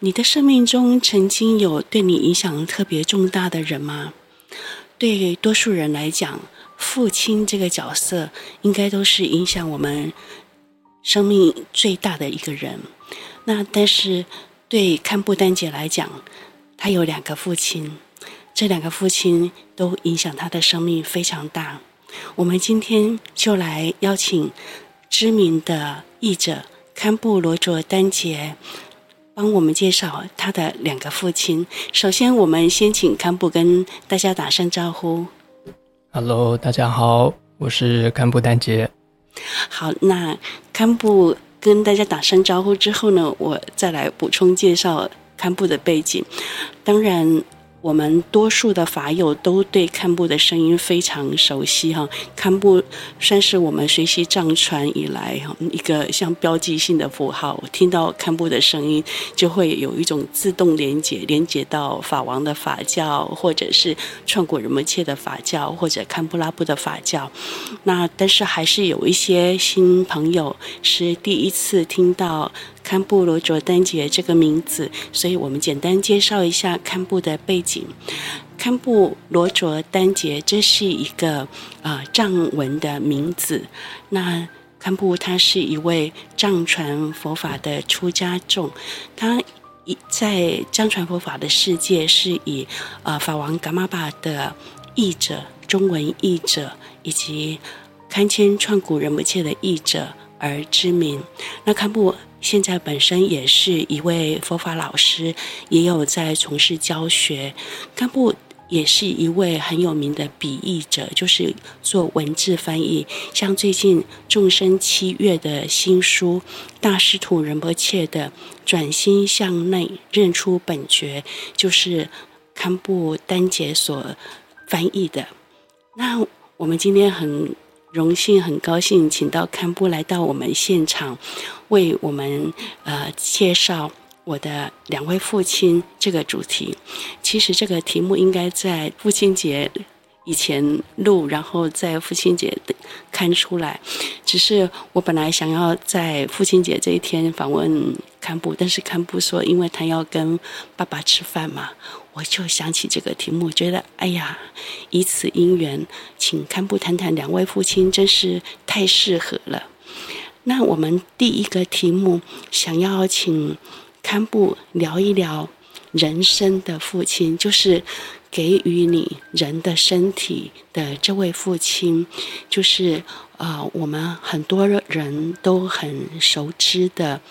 你的生命中曾经有对你影响特别重大的人吗？对多数人来讲，父亲这个角色应该都是影响我们生命最大的一个人。那但是对堪布丹姐来讲，她有两个父亲，这两个父亲都影响她的生命非常大。我们今天就来邀请知名的译者堪布罗卓丹杰。帮我们介绍他的两个父亲。首先，我们先请堪布跟大家打声招呼。Hello，大家好，我是堪布丹杰。好，那堪布跟大家打声招呼之后呢，我再来补充介绍堪布的背景。当然。我们多数的法友都对堪布的声音非常熟悉哈，堪布算是我们学习藏传以来哈一个像标记性的符号。听到堪布的声音，就会有一种自动连接，连接到法王的法教，或者是创古仁波切的法教，或者堪布拉布的法教。那但是还是有一些新朋友是第一次听到。堪布罗卓丹杰这个名字，所以我们简单介绍一下堪布的背景。堪布罗卓丹杰，这是一个啊、呃、藏文的名字。那堪布他是一位藏传佛法的出家众，他以在藏传佛法的世界是以呃法王噶玛巴的译者、中文译者以及堪谦创古仁波切的译者而知名。那堪布。现在本身也是一位佛法老师，也有在从事教学。堪布也是一位很有名的笔译者，就是做文字翻译。像最近众生七月的新书《大师徒仁波切的转心向内认出本觉》，就是堪布丹杰所翻译的。那我们今天很。荣幸，很高兴，请到堪布来到我们现场，为我们呃介绍我的两位父亲这个主题。其实这个题目应该在父亲节以前录，然后在父亲节刊出来。只是我本来想要在父亲节这一天访问堪布，但是堪布说，因为他要跟爸爸吃饭嘛。我就想起这个题目，觉得哎呀，以此因缘，请堪布谈谈两位父亲，真是太适合了。那我们第一个题目，想要请堪布聊一聊人生的父亲，就是给予你人的身体的这位父亲，就是啊、呃，我们很多人都很熟知的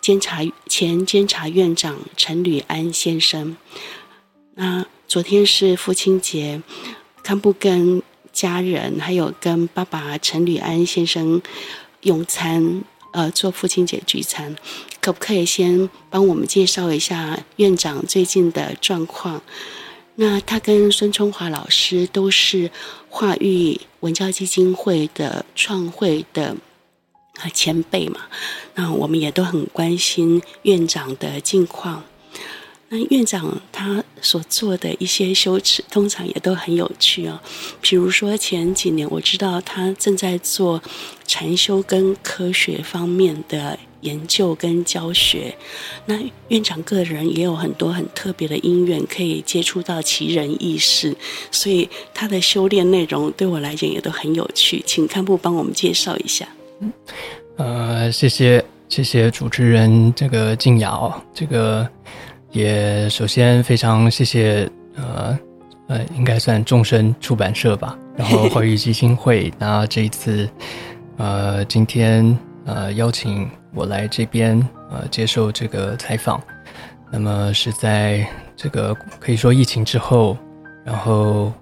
监察前监察院长陈履安先生。那昨天是父亲节，堪布跟家人还有跟爸爸陈履安先生用餐，呃，做父亲节聚餐，可不可以先帮我们介绍一下院长最近的状况？那他跟孙春华老师都是化育文教基金会的创会的前辈嘛，那我们也都很关心院长的近况。那院长他所做的一些修持，通常也都很有趣哦。比如说前几年，我知道他正在做禅修跟科学方面的研究跟教学。那院长个人也有很多很特别的因缘，可以接触到奇人异事，所以他的修炼内容对我来讲也都很有趣。请堪布帮我们介绍一下。呃，谢谢谢谢主持人这个静雅哦，这个。也首先非常谢谢呃呃，应该算众生出版社吧，然后 华语基金会，那这一次呃今天呃邀请我来这边呃接受这个采访，那么是在这个可以说疫情之后，然后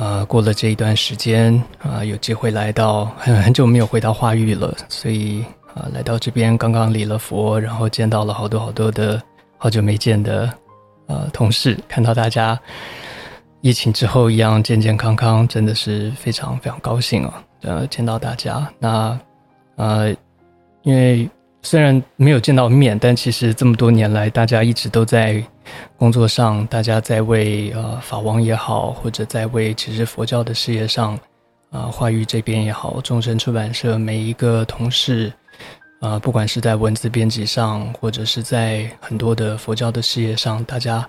呃过了这一段时间啊、呃，有机会来到很 很久没有回到化育了，所以啊、呃、来到这边刚刚礼了佛，然后见到了好多好多的。好久没见的呃同事，看到大家疫情之后一样健健康康，真的是非常非常高兴哦。呃，见到大家，那呃，因为虽然没有见到面，但其实这么多年来，大家一直都在工作上，大家在为呃法王也好，或者在为其实佛教的事业上，啊、呃，化育这边也好，众生出版社每一个同事。啊、不管是在文字编辑上，或者是在很多的佛教的事业上，大家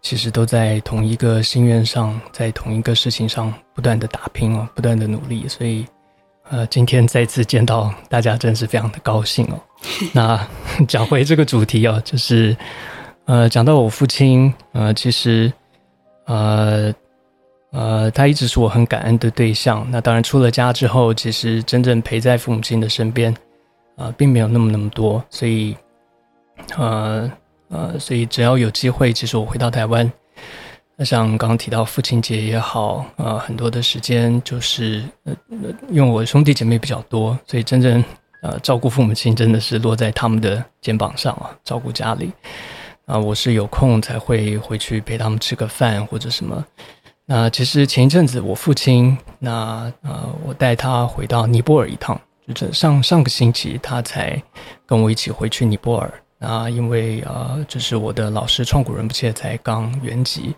其实都在同一个心愿上，在同一个事情上不断的打拼哦，不断的努力。所以，呃，今天再次见到大家，真是非常的高兴哦。那讲回这个主题哦，就是呃，讲到我父亲，呃，其实呃呃，他一直是我很感恩的对象。那当然，出了家之后，其实真正陪在父母亲的身边。啊、呃，并没有那么那么多，所以，呃呃，所以只要有机会，其实我回到台湾，那像刚刚提到父亲节也好，呃，很多的时间就是呃，因为我兄弟姐妹比较多，所以真正呃照顾父母亲真的是落在他们的肩膀上啊，照顾家里。啊、我是有空才会回去陪他们吃个饭或者什么。那其实前一阵子我父亲，那呃，我带他回到尼泊尔一趟。就这上上个星期，他才跟我一起回去尼泊尔那，因为呃，就是我的老师创古仁波切才刚圆寂，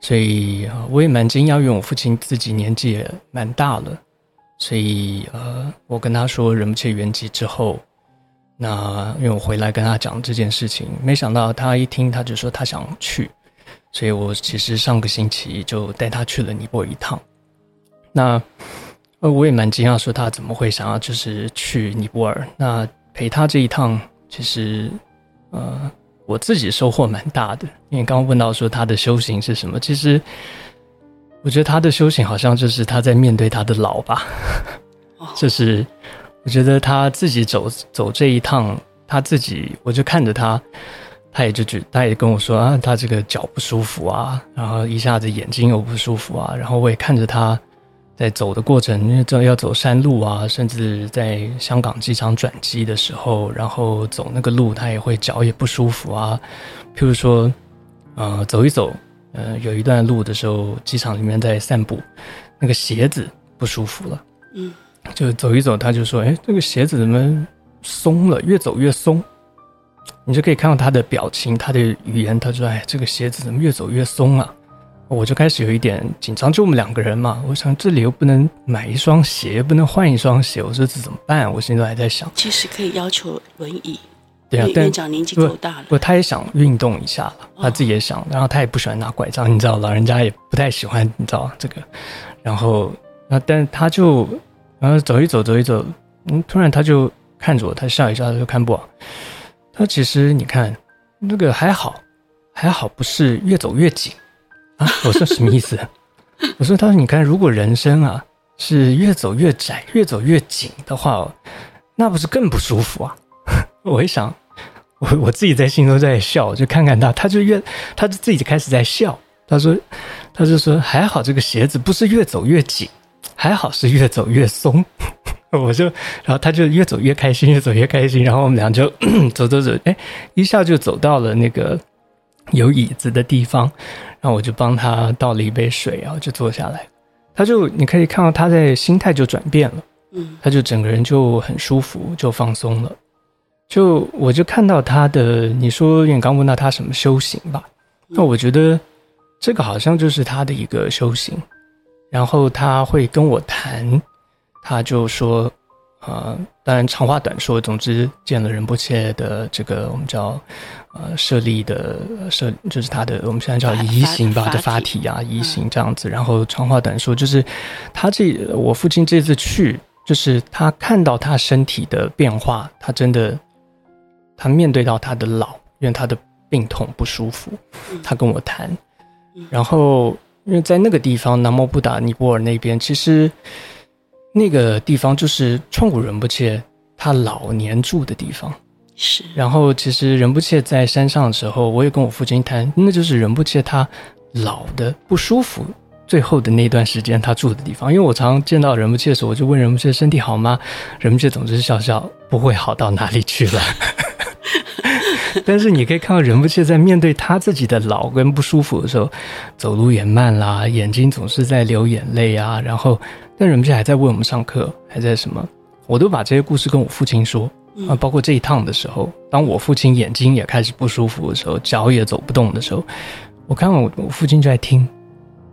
所以呃，我也蛮惊讶，因为我父亲自己年纪也蛮大了，所以呃，我跟他说仁不切圆寂之后，那因为我回来跟他讲这件事情，没想到他一听他就说他想去，所以我其实上个星期就带他去了尼泊尔一趟，那。呃，我也蛮惊讶，说他怎么会想要就是去尼泊尔？那陪他这一趟，其实，呃，我自己收获蛮大的。因为刚刚问到说他的修行是什么，其实我觉得他的修行好像就是他在面对他的老吧。就是我觉得他自己走走这一趟，他自己，我就看着他，他也就觉，他也跟我说啊，他这个脚不舒服啊，然后一下子眼睛又不舒服啊，然后我也看着他。在走的过程，因为这要走山路啊，甚至在香港机场转机的时候，然后走那个路，他也会脚也不舒服啊。譬如说，呃，走一走，呃，有一段路的时候，机场里面在散步，那个鞋子不舒服了，嗯，就走一走，他就说：“哎，这个鞋子怎么松了？越走越松。”你就可以看到他的表情，他的语言，他说：“哎，这个鞋子怎么越走越松啊？”我就开始有一点紧张，就我们两个人嘛。我想这里又不能买一双鞋，不能换一双鞋，我说这怎么办？我现在还在想。其实可以要求轮椅。对啊，但院长年纪够大了。不，他也想运动一下了，他自己也想。然后他也不喜欢拿拐杖，你知道，老人家也不太喜欢，你知道这个。然后，那但是他就，然后走一走，走一走，嗯，突然他就看着我，他笑一笑，他就看不。他其实你看，那个还好，还好，不是越走越紧。啊！我说什么意思？我说，他说，你看，如果人生啊是越走越窄、越走越紧的话，那不是更不舒服啊？我一想，我我自己在心中在笑，就看看他，他就越，他就自己就开始在笑。他说，他就说，还好这个鞋子不是越走越紧，还好是越走越松。我就，然后他就越走越开心，越走越开心。然后我们俩就 走走走，哎，一下就走到了那个有椅子的地方。然后我就帮他倒了一杯水，然后就坐下来。他就你可以看到他在心态就转变了，嗯，他就整个人就很舒服，就放松了。就我就看到他的，你说你刚问到他什么修行吧？那我觉得这个好像就是他的一个修行。然后他会跟我谈，他就说。呃，当然长话短说，总之见了仁波切的这个我们叫呃舍利的舍，就是他的我们现在叫移形吧的法体啊，移形这样子。然后长话短说，就是他这我父亲这次去，就是他看到他身体的变化，他真的他面对到他的老，因为他的病痛不舒服，他跟我谈。然后因为在那个地方南摩布达尼泊尔那边，其实。那个地方就是创古仁不切他老年住的地方，是。然后其实仁不切在山上的时候，我也跟我父亲谈，那就是仁不切他老的不舒服，最后的那段时间他住的地方。因为我常常见到仁不切的时候，我就问仁不切身体好吗？仁不切总是笑笑，不会好到哪里去了。但是你可以看到仁不切在面对他自己的老跟不舒服的时候，走路也慢啦，眼睛总是在流眼泪啊，然后。但仁不切还在为我们上课，还在什么？我都把这些故事跟我父亲说啊，包括这一趟的时候，当我父亲眼睛也开始不舒服的时候，脚也走不动的时候，我看我我父亲就在听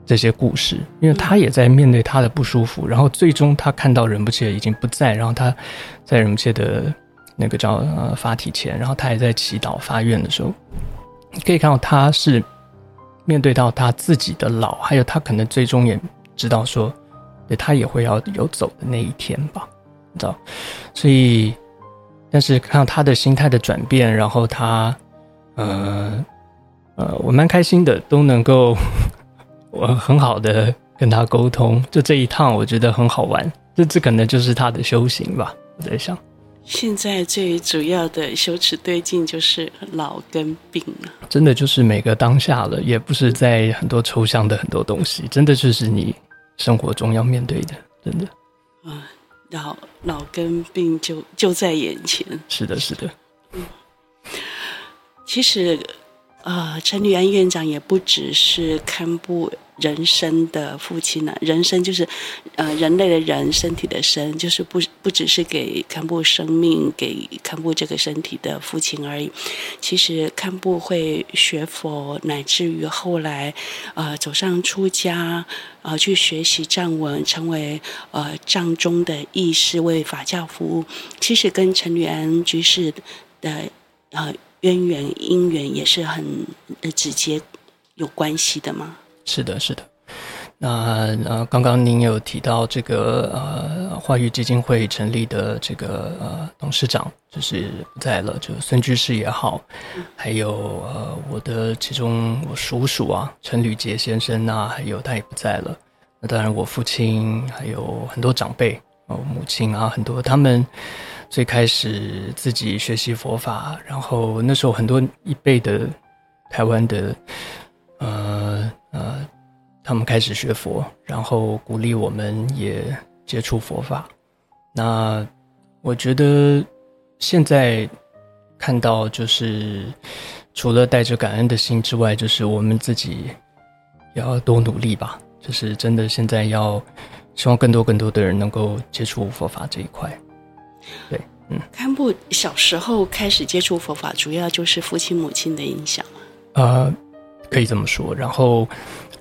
这些故事，因为他也在面对他的不舒服。然后最终他看到仁不切已经不在，然后他在仁不切的那个叫呃法体前，然后他也在祈祷发愿的时候，你可以看到他是面对到他自己的老，还有他可能最终也知道说，他也会要有走的那一天吧，你知道，所以但是看到他的心态的转变，然后他呃呃，我蛮开心的，都能够 我很好的跟他沟通，就这一趟我觉得很好玩，这这可能就是他的修行吧，我在想。现在最主要的羞耻对镜就是老跟病了，真的就是每个当下了，也不是在很多抽象的很多东西，真的就是你生活中要面对的，真的。啊，老老跟病就就在眼前。是的，是的。嗯，其实，呃，陈履安院长也不只是堪布。人生的父亲呢、人生就是，呃，人类的人，身体的身，就是不不只是给堪布生命，给堪布这个身体的父亲而已。其实堪布会学佛，乃至于后来，呃，走上出家，呃，去学习藏文，成为呃藏中的义士，为法教服务。其实跟陈履安居士的呃渊源因缘也是很直接有关系的嘛。是的，是的。那呃，刚刚您有提到这个呃，化育基金会成立的这个董事长就是不在了，就孙居士也好，还有呃我的其中我叔叔啊陈履杰先生啊，还有他也不在了。那当然我父亲还有很多长辈哦，母亲啊很多，他们最开始自己学习佛法，然后那时候很多一辈的台湾的。呃呃，他们开始学佛，然后鼓励我们也接触佛法。那我觉得现在看到，就是除了带着感恩的心之外，就是我们自己要多努力吧。就是真的，现在要希望更多更多的人能够接触佛法这一块。对，嗯，堪布小时候开始接触佛法，主要就是父亲母亲的影响。呃。可以这么说，然后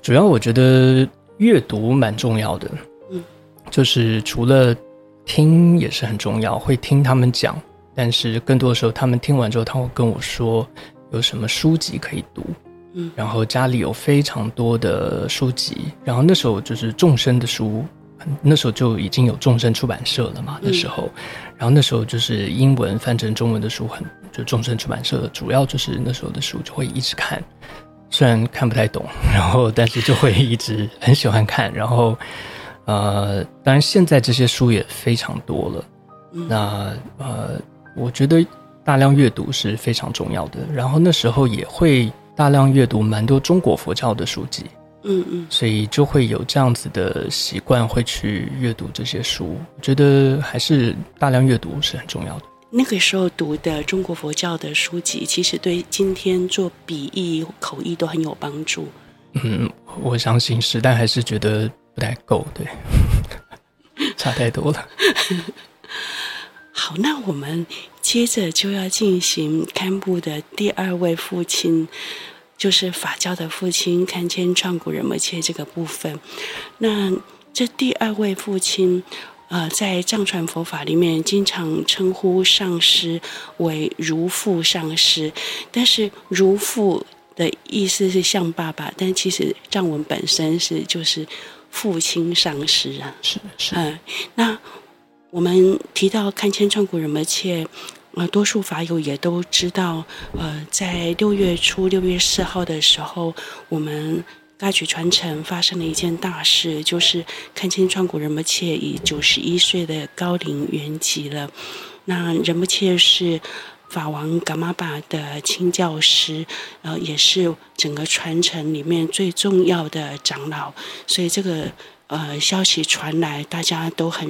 主要我觉得阅读蛮重要的，嗯，就是除了听也是很重要，会听他们讲，但是更多的时候，他们听完之后，他会跟我说有什么书籍可以读，嗯，然后家里有非常多的书籍，然后那时候就是众生的书，那时候就已经有众生出版社了嘛，那时候，嗯，然后那时候就是英文翻成中文的书很，就众生出版社主要就是那时候的书就会一直看。虽然看不太懂，然后但是就会一直很喜欢看，然后呃，当然现在这些书也非常多了。那呃，我觉得大量阅读是非常重要的。然后那时候也会大量阅读蛮多中国佛教的书籍，嗯嗯，所以就会有这样子的习惯，会去阅读这些书。我觉得还是大量阅读是很重要的。那个时候读的中国佛教的书籍，其实对今天做笔译、口译都很有帮助。嗯，我相信是，但还是觉得不太够，对，差太多了。好，那我们接着就要进行堪布的第二位父亲，就是法教的父亲堪千创古仁波切这个部分。那这第二位父亲。呃，在藏传佛法里面，经常称呼上师为如父上师，但是如父的意思是像爸爸，但其实藏文本身是就是父亲上师啊。是是。嗯、呃，那我们提到堪千创古仁波切，呃，多数法友也都知道，呃，在六月初六月四号的时候，我们。大举传承发生了一件大事，就是堪千创古仁波切以九十一岁的高龄圆寂了。那仁波切是法王噶玛巴的亲教师，呃，也是整个传承里面最重要的长老，所以这个呃消息传来，大家都很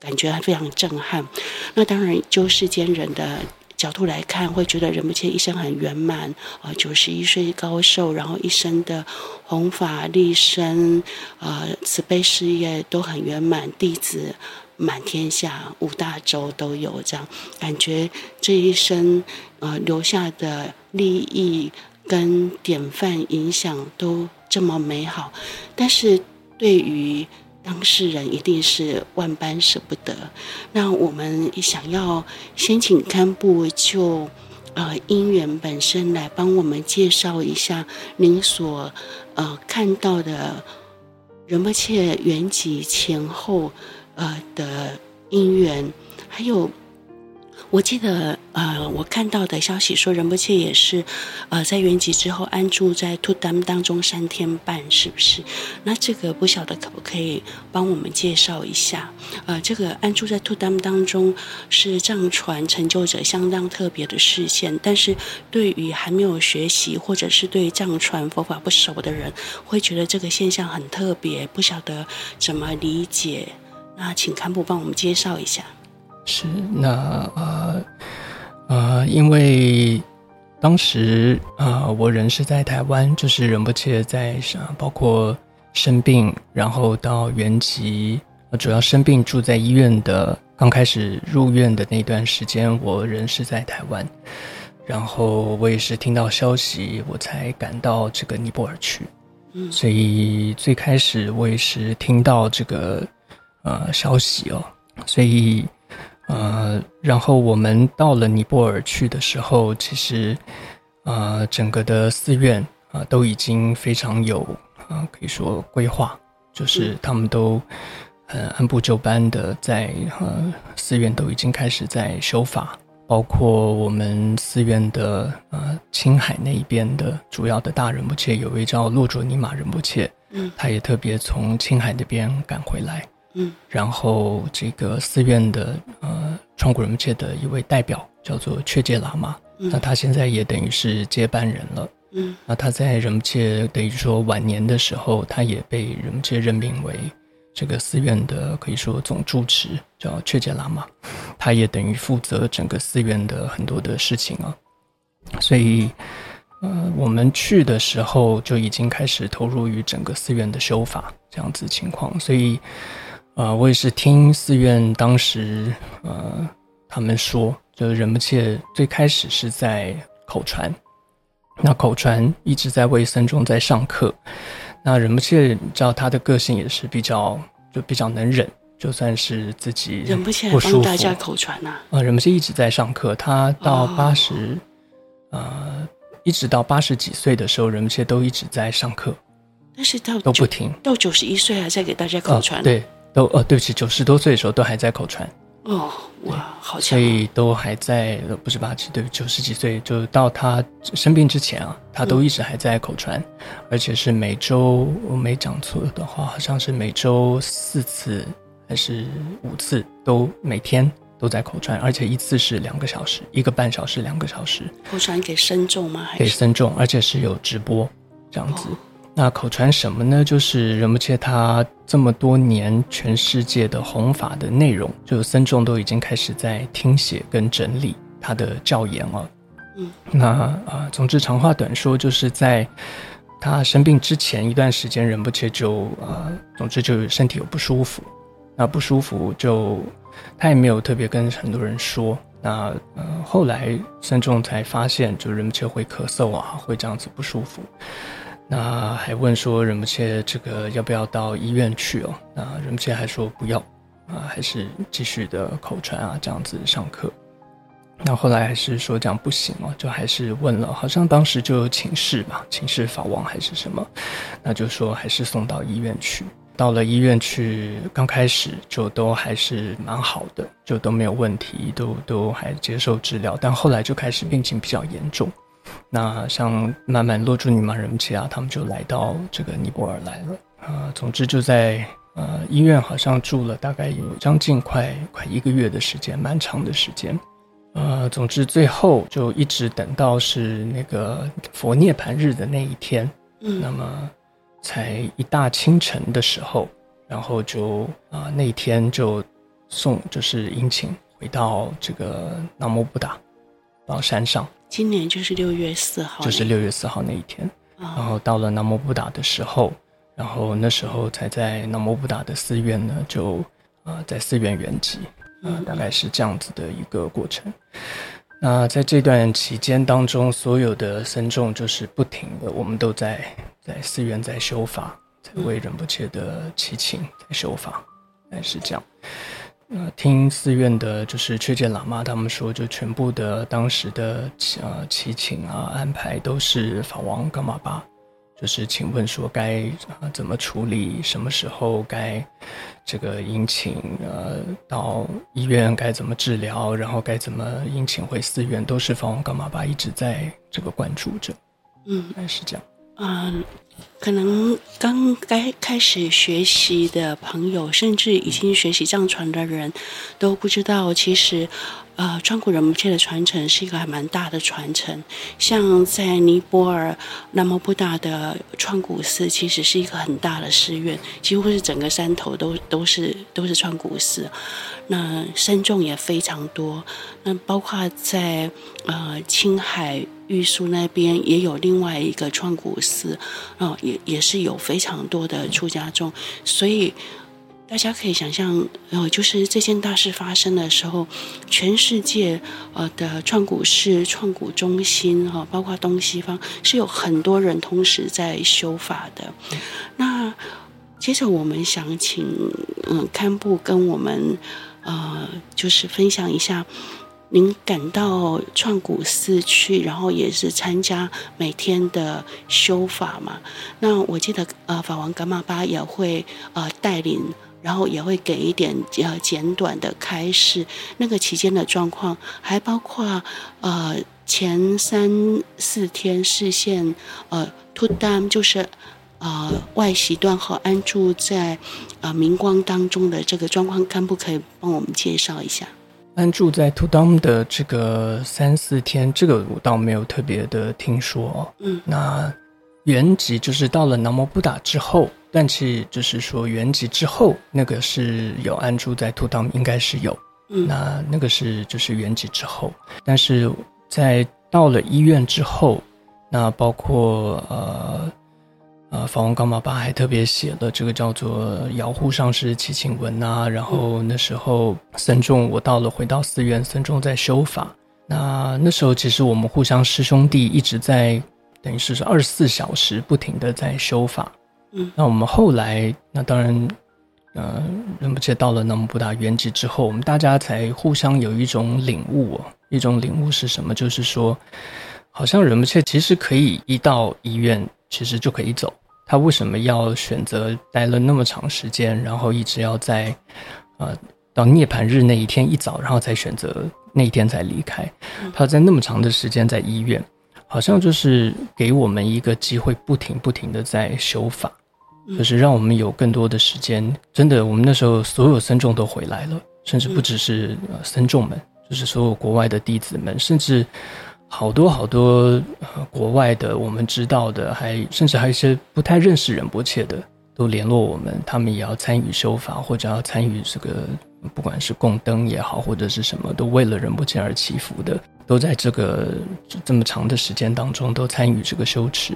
感觉非常震撼。那当然，就世间人的。角度来看，会觉得仁波切一生很圆满，呃，九十一岁高寿，然后一生的弘法立身，呃，慈悲事业都很圆满，弟子满天下，五大洲都有，这样感觉这一生呃留下的利益跟典范影响都这么美好，但是对于当事人一定是万般舍不得。那我们想要先请堪布就呃姻缘本身来帮我们介绍一下您所呃看到的仁波切圆寂前后呃的因缘，还有。我记得，呃，我看到的消息说，仁波切也是，呃，在圆寂之后安住在图当当中三天半，是不是？那这个不晓得可不可以帮我们介绍一下？呃，这个安住在图当当中是藏传成就者相当特别的事件，但是对于还没有学习或者是对藏传佛法不熟的人，会觉得这个现象很特别，不晓得怎么理解。那请堪布帮我们介绍一下。是，那呃呃，因为当时啊、呃，我人是在台湾，就是仁波切在包括生病，然后到原籍，主要生病住在医院的，刚开始入院的那段时间，我人是在台湾，然后我也是听到消息，我才赶到这个尼泊尔去，嗯，所以最开始我也是听到这个呃消息哦，所以。呃，然后我们到了尼泊尔去的时候，其实，呃，整个的寺院啊、呃、都已经非常有啊、呃，可以说规划，就是他们都很按部就班的在呃寺院都已经开始在修法，包括我们寺院的呃青海那一边的主要的大仁波切，有位叫洛卓尼玛仁波切，嗯，他也特别从青海那边赶回来。嗯，然后这个寺院的呃创古仁波切的一位代表叫做却杰喇嘛，嗯，那他现在也等于是接班人了。嗯，那他在仁波切等于说晚年的时候，他也被仁波切任命为这个寺院的可以说总住持，叫却杰喇嘛，他也等于负责整个寺院的很多的事情啊。所以，呃，我们去的时候就已经开始投入于整个寺院的修法这样子情况，所以。啊、呃，我也是听寺院当时呃他们说，就是仁波切最开始是在口传，那口传一直在为僧众在上课。那仁波切你知道他的个性也是比较就比较能忍，就算是自己忍不切帮大家口传呐。啊，仁波切一直在上课，他到八十、哦，呃，一直到八十几岁的时候，仁波切都一直在上课，但是到都不停，到九十一岁还在给大家口传、哦。对。都哦，对不起，九十多岁的时候都还在口传哦，哇，好强！所以都还在，不是八十，对，九十几岁，就到他生病之前啊，他都一直还在口传，嗯、而且是每周，我没讲错的话，好像是每周四次还是五次，都每天都在口传，而且一次是两个小时，一个半小时，两个小时。口传给僧众吗？还是给僧众，而且是有直播这样子。哦那口传什么呢？就是仁波切他这么多年全世界的弘法的内容，就僧众都已经开始在听写跟整理他的教言了。嗯，那啊、呃，总之长话短说，就是在他生病之前一段时间，仁波切就啊、呃，总之就身体有不舒服。那不舒服就他也没有特别跟很多人说。那呃，后来僧众才发现，就仁波切会咳嗽啊，会这样子不舒服。那还问说仁不切这个要不要到医院去哦？那仁不切还说不要啊，还是继续的口传啊，这样子上课。那后来还是说这样不行哦，就还是问了，好像当时就有请示吧，请示法王还是什么，那就说还是送到医院去。到了医院去，刚开始就都还是蛮好的，就都没有问题，都都还接受治疗。但后来就开始病情比较严重。那像慢慢洛珠尼玛仁波切啊，他们就来到这个尼泊尔来了啊、呃。总之就在呃医院好像住了大概有将近快快一个月的时间，蛮长的时间。呃，总之最后就一直等到是那个佛涅槃日的那一天，嗯，那么才一大清晨的时候，然后就啊、呃、那一天就送就是迎请回到这个南摩布达到山上。今年就是六月四号，就是六月四号那一天，哦，然后到了南摩布达的时候，然后那时候才在南摩布达的寺院呢，就啊、呃、在寺院圆寂，啊、呃、大概是这样子的一个过程。那在这段期间当中，所有的僧众就是不停的，我们都在在寺院在修法，在为仁不切的祈请在修法，还是这样。呃，听寺院的，就是确见喇嘛他们说，就全部的当时的呃祈请啊安排都是法王噶玛巴，就是请问说该啊、呃、怎么处理，什么时候该这个迎请呃到医院该怎么治疗，然后该怎么迎请回寺院，都是法王噶玛巴一直在这个关注着。嗯，还是这样。嗯。可能刚该开始学习的朋友，甚至已经学习藏传的人，都不知道，其实，呃，川谷仁波切的传承是一个还蛮大的传承。像在尼泊尔南摩布达的川谷寺，其实是一个很大的寺院，几乎是整个山头都都是都是川谷寺。那僧众也非常多。那包括在呃青海。玉树那边也有另外一个创古寺，啊、哦，也也是有非常多的出家众，所以大家可以想象，呃，就是这件大事发生的时候，全世界呃的川谷寺、川谷中心哈、包括东西方，是有很多人同时在修法的。那接着我们想请嗯堪布跟我们呃，就是分享一下。您赶到创古寺去，然后也是参加每天的修法嘛？那我记得呃，法王噶玛巴也会呃带领，然后也会给一点呃简短的开示。那个期间的状况，还包括呃前三四天视线呃图当，就是呃外息断和安住在呃明光当中的这个状况，堪布可以帮我们介绍一下？安住在图当的这个三四天，这个我倒没有特别的听说。嗯，那原籍就是到了南摩布达之后，但是就是说原籍之后，那个是有安住在图当，应该是有。嗯，那那个是就是原籍之后，但是在到了医院之后，那包括呃。呃，法王噶玛巴还特别写了这个叫做“遥护上师祈请文”啊。然后那时候僧众，我到了回到寺院，僧众在修法。那那时候其实我们互相师兄弟一直在，等于是二十四小时不停的在修法。嗯，那我们后来，那当然，呃，仁波切到了南摩布达原籍之后，我们大家才互相有一种领悟哦，一种领悟是什么？就是说，好像仁波切其实可以一到医院，其实就可以走。他为什么要选择待了那么长时间，然后一直要在，呃，到涅槃日那一天一早，然后才选择那一天才离开？他在那么长的时间在医院，好像就是给我们一个机会，不停不停的在修法，就是让我们有更多的时间。真的，我们那时候所有僧众都回来了，甚至不只是呃僧众们，就是所有国外的弟子们，甚至。好多好多呃，国外的我们知道的，还甚至还有一些不太认识仁波切的，都联络我们，他们也要参与修法，或者要参与这个，不管是供灯也好，或者是什么，都为了仁波切而祈福的，都在这个这么长的时间当中都参与这个修持，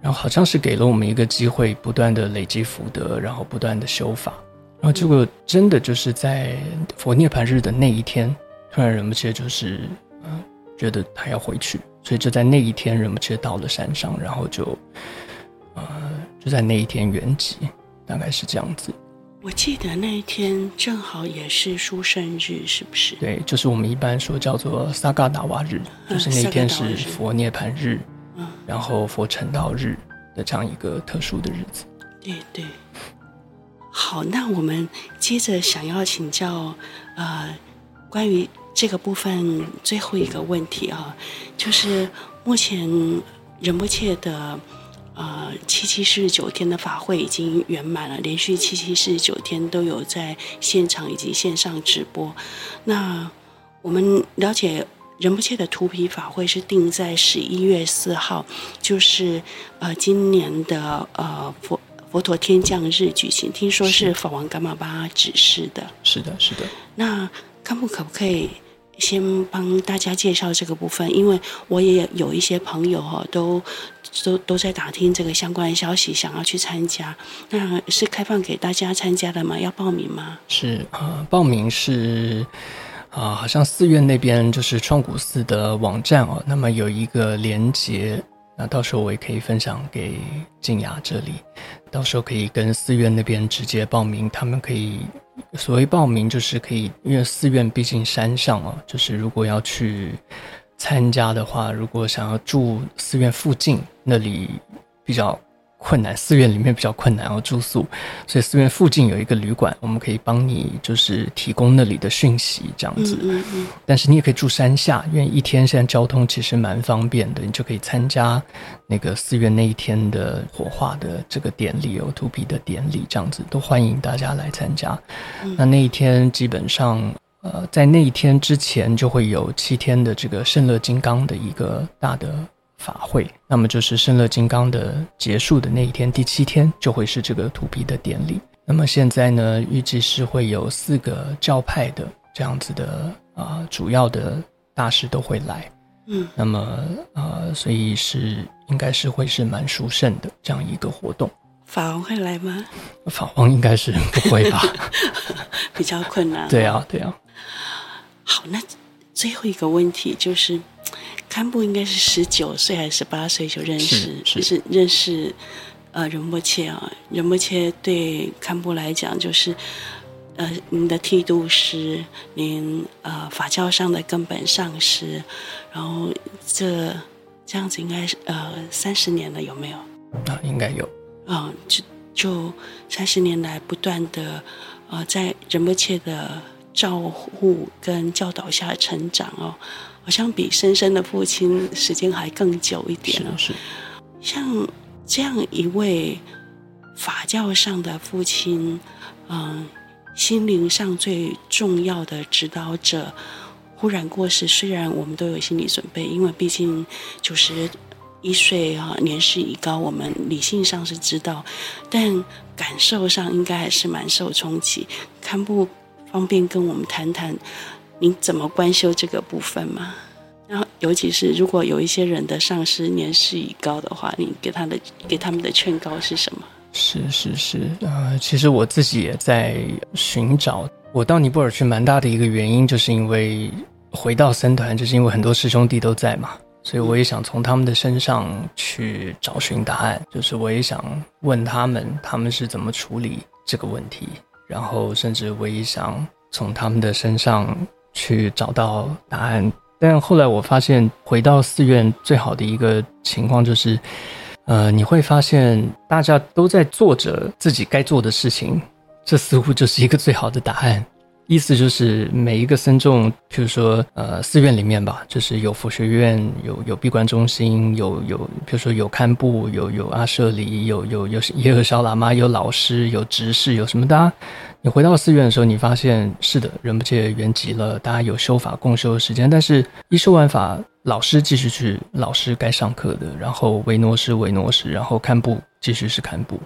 然后好像是给了我们一个机会，不断的累积福德，然后不断的修法，然后结果真的就是在佛涅槃日的那一天，突然仁波切就是。觉得他要回去，所以就在那一天，仁波切到了山上，然后就，呃，就在那一天圆寂，大概是这样子。我记得那一天正好也是殊胜日，是不是？对，就是我们一般说叫做萨嘎达瓦日，就是那一天是佛涅槃日，嗯，然后佛成道日的这样一个特殊的日子。对对。好，那我们接着想要请教，呃，关于。这个部分最后一个问题啊，就是目前仁波切的呃七七四十九天的法会已经圆满了，连续七七四十九天都有在现场以及线上直播。那我们了解仁波切的图皮法会是定在十一月四号，就是呃今年的呃佛佛陀天降日举行，听说是法王伽玛巴指示的。是的，是的。那堪布可不可以？先帮大家介绍这个部分，因为我也有一些朋友哈，都都都在打听这个相关消息，想要去参加。那是开放给大家参加的吗？要报名吗？是啊、报名是啊、好像寺院那边就是创古寺的网站哦，那么有一个连接，那到时候我也可以分享给静雅这里，到时候可以跟寺院那边直接报名。他们可以所谓报名，就是可以，因为寺院毕竟山上哦，就是如果要去参加的话，如果想要住寺院附近，那里比较。困难，寺院里面比较困难，要住宿，所以寺院附近有一个旅馆，我们可以帮你就是提供那里的讯息，这样子。嗯嗯嗯。但是你也可以住山下，因为一天现在交通其实蛮方便的，你就可以参加那个寺院那一天的火化的这个典礼，有土埤的典礼，这样子都欢迎大家来参加。嗯。那那一天基本上，呃，在那一天之前就会有七天的这个圣乐金刚的一个大的。法会，那么就是圣乐金刚的结束的那一天，第七天就会是这个土埤的典礼。那么现在呢，预计是会有四个教派的这样子的啊、呃，主要的大师都会来。嗯，那么啊、呃，所以是应该是会是蛮殊胜的这样一个活动。法王会来吗？法王应该是不会吧，比较困难。对啊，对啊。好，那最后一个问题就是。堪布应该是十九岁还是十八岁就认识，就是认识呃仁波切啊。仁波切对堪布来讲就是呃您的剃度师，您呃法教上的根本上师，然后这这样子应该是呃三十年了有没有？啊，应该有。啊、呃，就就三十年来不断的呃在仁波切的照护跟教导下成长哦。好像比深深的父亲时间还更久一点了。是，是，像这样一位法教上的父亲，嗯，心灵上最重要的指导者，忽然过世。虽然我们都有心理准备，因为毕竟九十一岁啊，年事已高，我们理性上是知道，但感受上应该还是蛮受冲击。堪布方便跟我们谈谈？你怎么观修这个部分吗？然后，尤其是如果有一些人的上师年事已高的话，你给他的给他们的劝告是什么？是是是，呃，其实我自己也在寻找。我到尼泊尔去蛮大的一个原因，就是因为回到僧团，就是因为很多师兄弟都在嘛，所以我也想从他们的身上去找寻答案。就是我也想问他们，他们是怎么处理这个问题，然后甚至我也想从他们的身上。去找到答案，但后来我发现，回到寺院最好的一个情况就是，呃，你会发现大家都在做着自己该做的事情，这似乎就是一个最好的答案。意思就是每一个僧众，譬如说，呃，寺院里面吧，就是有佛学院，有有闭关中心，有有，比如说有堪布，有有阿舍里，有有有也有小喇嘛，有老师，有执事，有什么的。你回到寺院的时候，你发现是的，人不切圆寂了，大家有修法共修的时间。但是，一修完法，老师继续去老师该上课的，然后维诺师维诺师，然后堪布继续是堪布，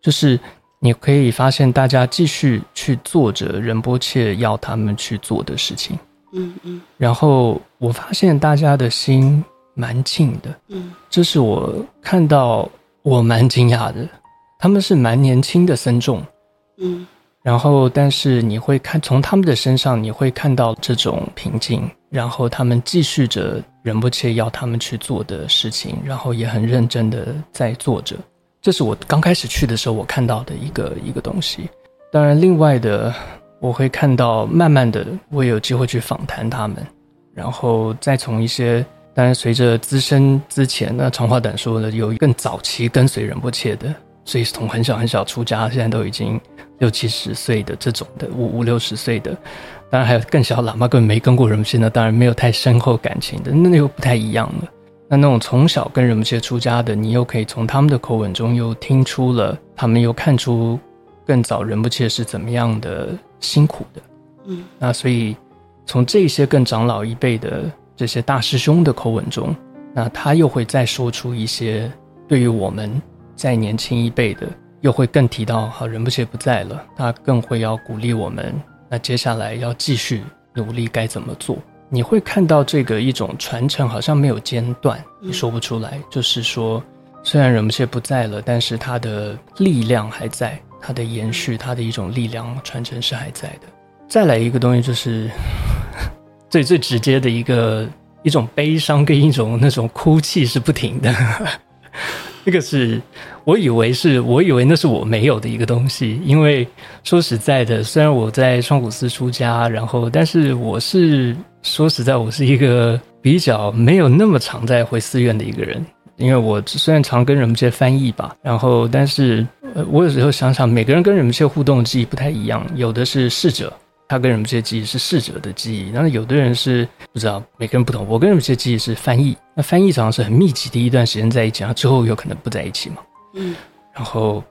就是你可以发现大家继续去做着仁波切要他们去做的事情。嗯嗯。然后我发现大家的心蛮静的。嗯。这是我看到我蛮惊讶的，他们是蛮年轻的僧众。嗯。然后，但是你会看从他们的身上，你会看到这种平静。然后他们继续着仁波切要他们去做的事情，然后也很认真的在做着。这是我刚开始去的时候我看到的一个一个东西。当然，另外的我会看到，慢慢的我也有机会去访谈他们，然后再从一些，当然随着资深之前，那长话短说的，有更早期跟随仁波切的。所以从很小很小出家，现在都已经六七十岁的这种的五五六十岁的，当然还有更小喇嘛根本没跟过仁波切，那当然没有太深厚感情的，那又不太一样了。那那种从小跟仁不切出家的，你又可以从他们的口吻中又听出了，他们又看出更早仁不切是怎么样的辛苦的。嗯，那所以从这些更长老一辈的这些大师兄的口吻中，那他又会再说出一些对于我们。再年轻一辈的，又会更提到，好，仁不切不在了，他更会要鼓励我们。那接下来要继续努力，该怎么做？你会看到这个一种传承，好像没有间断，你说不出来。嗯、就是说，虽然人们现在不在了，但是它的力量还在，它的延续，它的一种力量传承是还在的。再来一个东西，就是 最最直接的一个一种悲伤跟一种那种哭泣是不停的。那个是我以为是我以为那是我没有的一个东西，因为说实在的，虽然我在双古寺出家，然后但是我是说实在，我是一个比较没有那么常在回寺院的一个人。因为我虽然常跟仁波切翻译吧，然后但是我有时候想想，每个人跟仁波切互动的记忆不太一样，有的是侍者。他跟仁波切记忆是侍者的记忆，那有的人是不知道，每个人不同。我跟仁波切记忆是翻译，那翻译常常是很密集的一段时间在一起，然后之后有可能不在一起嘛。嗯，然后，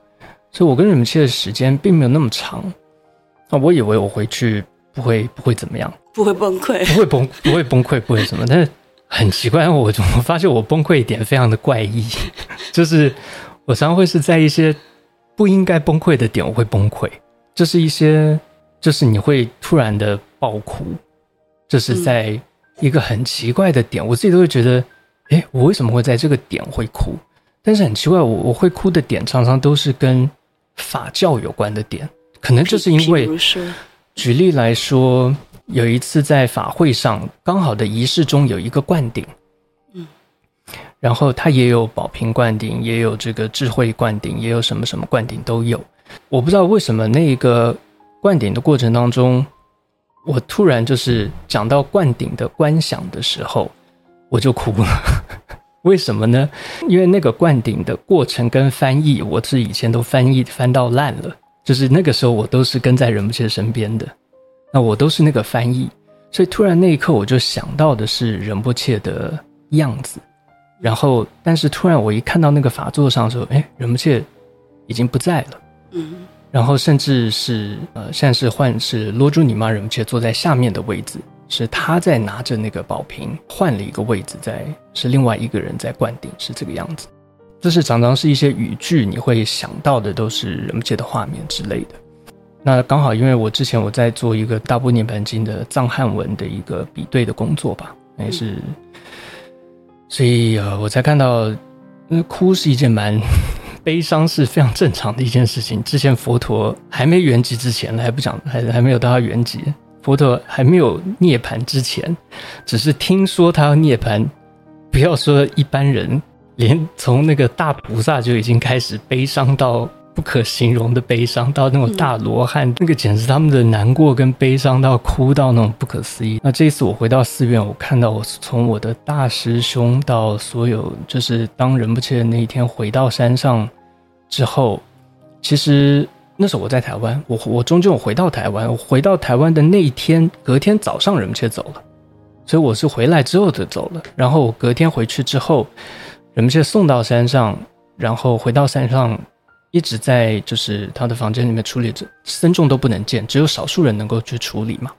所以我跟你们切的时间并没有那么长。那我以为我回去不会不会怎么样，不会崩溃，不会崩不会崩溃，不会什么。但是很奇怪，我我发现我崩溃一点非常的怪异，就是我常常会是在一些不应该崩溃的点，我会崩溃，就是一些。就是你会突然的爆哭，就是在一个很奇怪的点，我自己都会觉得，诶，我为什么会在这个点会哭？但是很奇怪，我我会哭的点常常都是跟法教有关的点，可能就是因为，举例来说，有一次在法会上，刚好的仪式中有一个灌顶，嗯，然后他也有宝瓶灌顶，也有这个智慧灌顶，也有什么什么灌顶都有，我不知道为什么那个。灌顶的过程当中，我突然就是讲到灌顶的观想的时候，我就哭了。为什么呢？因为那个灌顶的过程跟翻译，我是以前都翻译翻到烂了。就是那个时候，我都是跟在仁波切身边的，那我都是那个翻译，所以突然那一刻，我就想到的是仁波切的样子。然后，但是突然我一看到那个法座上的时候，哎，仁波切已经不在了。然后甚至是呃，现在是换是罗珠尼玛仁波切坐在下面的位置，是他在拿着那个宝瓶换了一个位置在，在是另外一个人在灌顶，是这个样子。这是常常是一些语句，你会想到的都是仁波切的画面之类的。那刚好因为我之前我在做一个大般涅槃经的藏汉文的一个比对的工作吧，也是，所以呃，我才看到，那哭是一件蛮。悲伤是非常正常的一件事情。之前佛陀还没圆寂之前，还不讲，还还没有到他圆寂。佛陀还没有涅槃之前，只是听说他要涅槃，不要说一般人，连从那个大菩萨就已经开始悲伤到不可形容的悲伤，到那种大罗汉，那个简直他们的难过跟悲伤到哭到那种不可思议。那这一次我回到寺院，我看到我从我的大师兄到所有，就是当仁不切的那一天回到山上之后，其实那时候我在台湾，我我终究回到台湾，我回到台湾的那一天，隔天早上仁波切走了，所以我是回来之后就走了。然后我隔天回去之后，仁波切送到山上，然后回到山上。一直在就是他的房间里面处理着，僧众都不能见，只有少数人能够去处理嘛。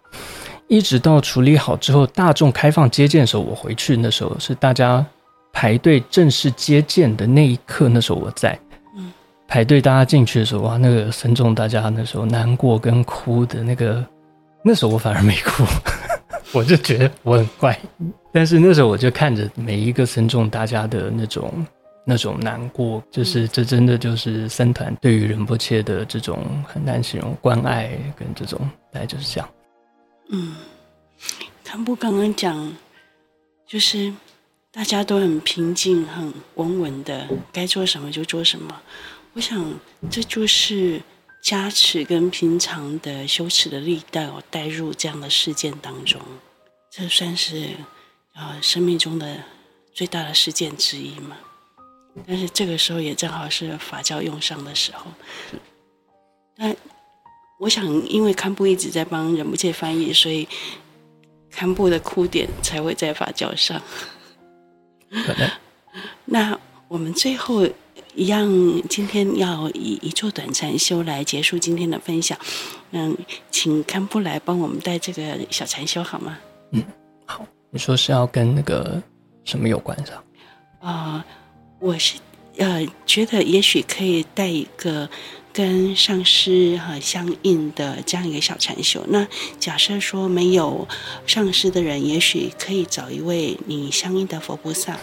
一直到处理好之后，大众开放接见的时候，我回去那时候是大家排队正式接见的那一刻，那时候我在，嗯，排队大家进去的时候，哇，那个僧众大家那时候难过跟哭的那个，那时候我反而没哭，我就觉得我很怪，但是那时候我就看着每一个僧众大家的那种。那种难过，就是这真的就是三团对于仁波切的这种很难形容关爱跟这种，大概就是这样。嗯，堪布刚刚讲，就是大家都很平静、很稳稳的，该做什么就做什么。我想这就是加持跟平常的羞耻的力道带入这样的事件当中，这算是呃生命中的最大的事件之一嘛。但是这个时候也正好是法教用上的时候，但我想，因为堪布一直在帮仁不切翻译，所以堪布的哭点才会在法教上。那我们最后一样，今天要以一座短禅修来结束今天的分享。嗯，请堪布来帮我们带这个小禅修好吗？嗯，好。你说是要跟那个什么有关是吧？啊、呃。我是呃觉得也许可以带一个跟上师哈相应的这样一个小禅修。那假设说没有上师的人，也许可以找一位你相应的佛菩萨。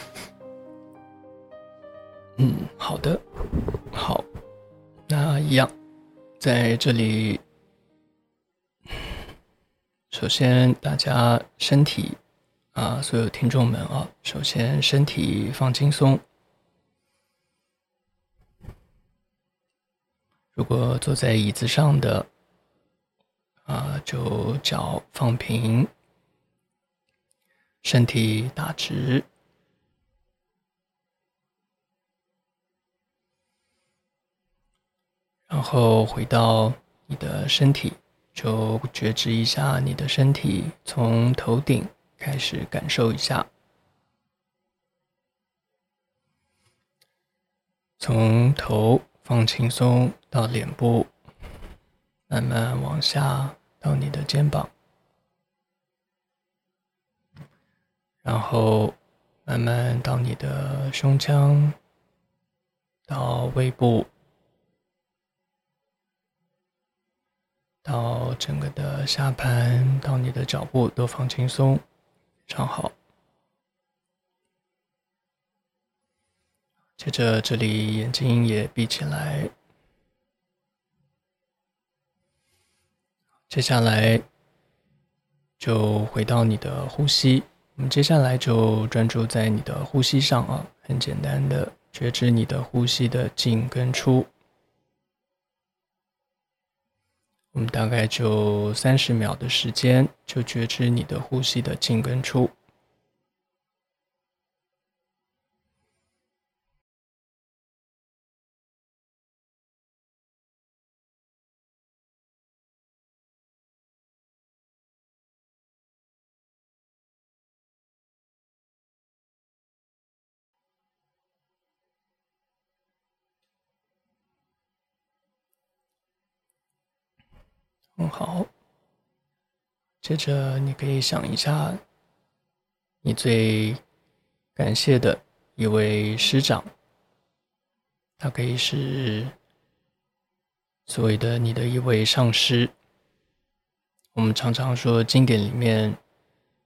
嗯，好的，好，那一样在这里，首先大家身体啊，所有听众们啊，首先身体放轻松。如果坐在椅子上的，啊，就脚放平，身体打直，然后回到你的身体，就觉知一下你的身体，从头顶开始感受一下，从头放轻松到脸部，慢慢往下到你的肩膀，然后慢慢到你的胸腔，到胃部。到整个的下盘，到你的脚部都放轻松，非常好。接着这里眼睛也闭起来。接下来就回到你的呼吸，我们接下来就专注在你的呼吸上啊，很简单的觉知你的呼吸的进跟出。我们大概就三十秒的时间，就觉知你的呼吸的进跟出。好，接着你可以想一下，你最感谢的一位师长，他可以是所谓的你的一位上师。我们常常说经典里面，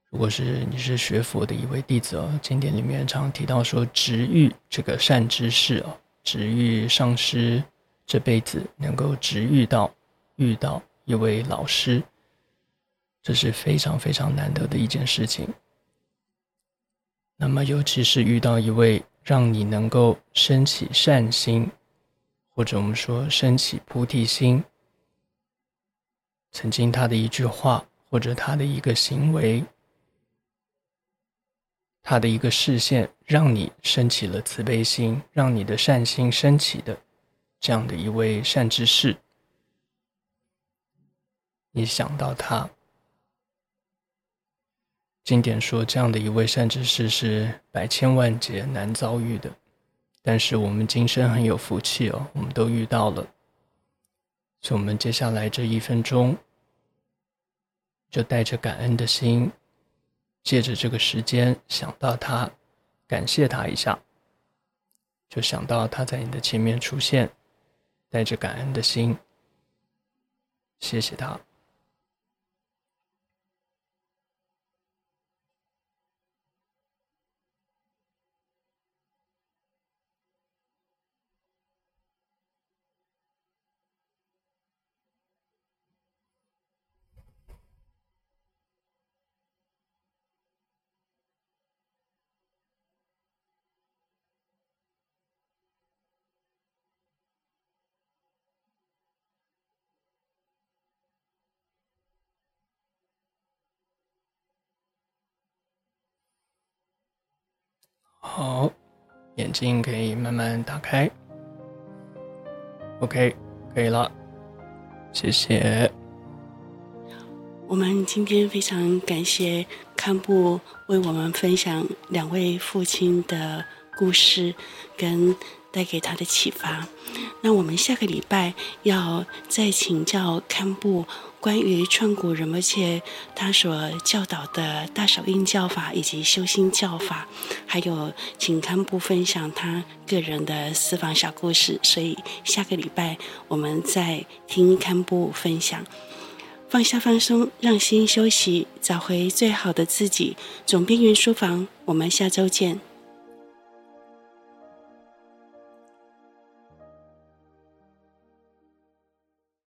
如果是你是学佛的一位弟子哦，经典里面常提到说，值遇这个善知识哦，值遇上师这辈子能够值遇到遇到。一位老师，这是非常非常难得的一件事情。那么，尤其是遇到一位让你能够升起善心，或者我们说升起菩提心，曾经他的一句话，或者他的一个行为，他的一个视线，让你升起了慈悲心，让你的善心升起的这样的一位善知识。你想到他，经典说这样的一位善知识是百千万劫难遭遇的，但是我们今生很有福气哦，我们都遇到了。所以，我们接下来这一分钟，就带着感恩的心，借着这个时间想到他，感谢他一下，就想到他在你的前面出现，带着感恩的心，谢谢他。好，眼睛可以慢慢打开。OK，可以了，谢谢。我们今天非常感谢堪布为我们分享两位父亲的故事，跟带给他的启发。那我们下个礼拜要再请教堪布。关于创古仁波切他所教导的大手印教法以及修心教法，还有请堪布分享他个人的私房小故事，所以下个礼拜我们再听堪布分享。放下放松，让心休息，找回最好的自己。总编云书房，我们下周见。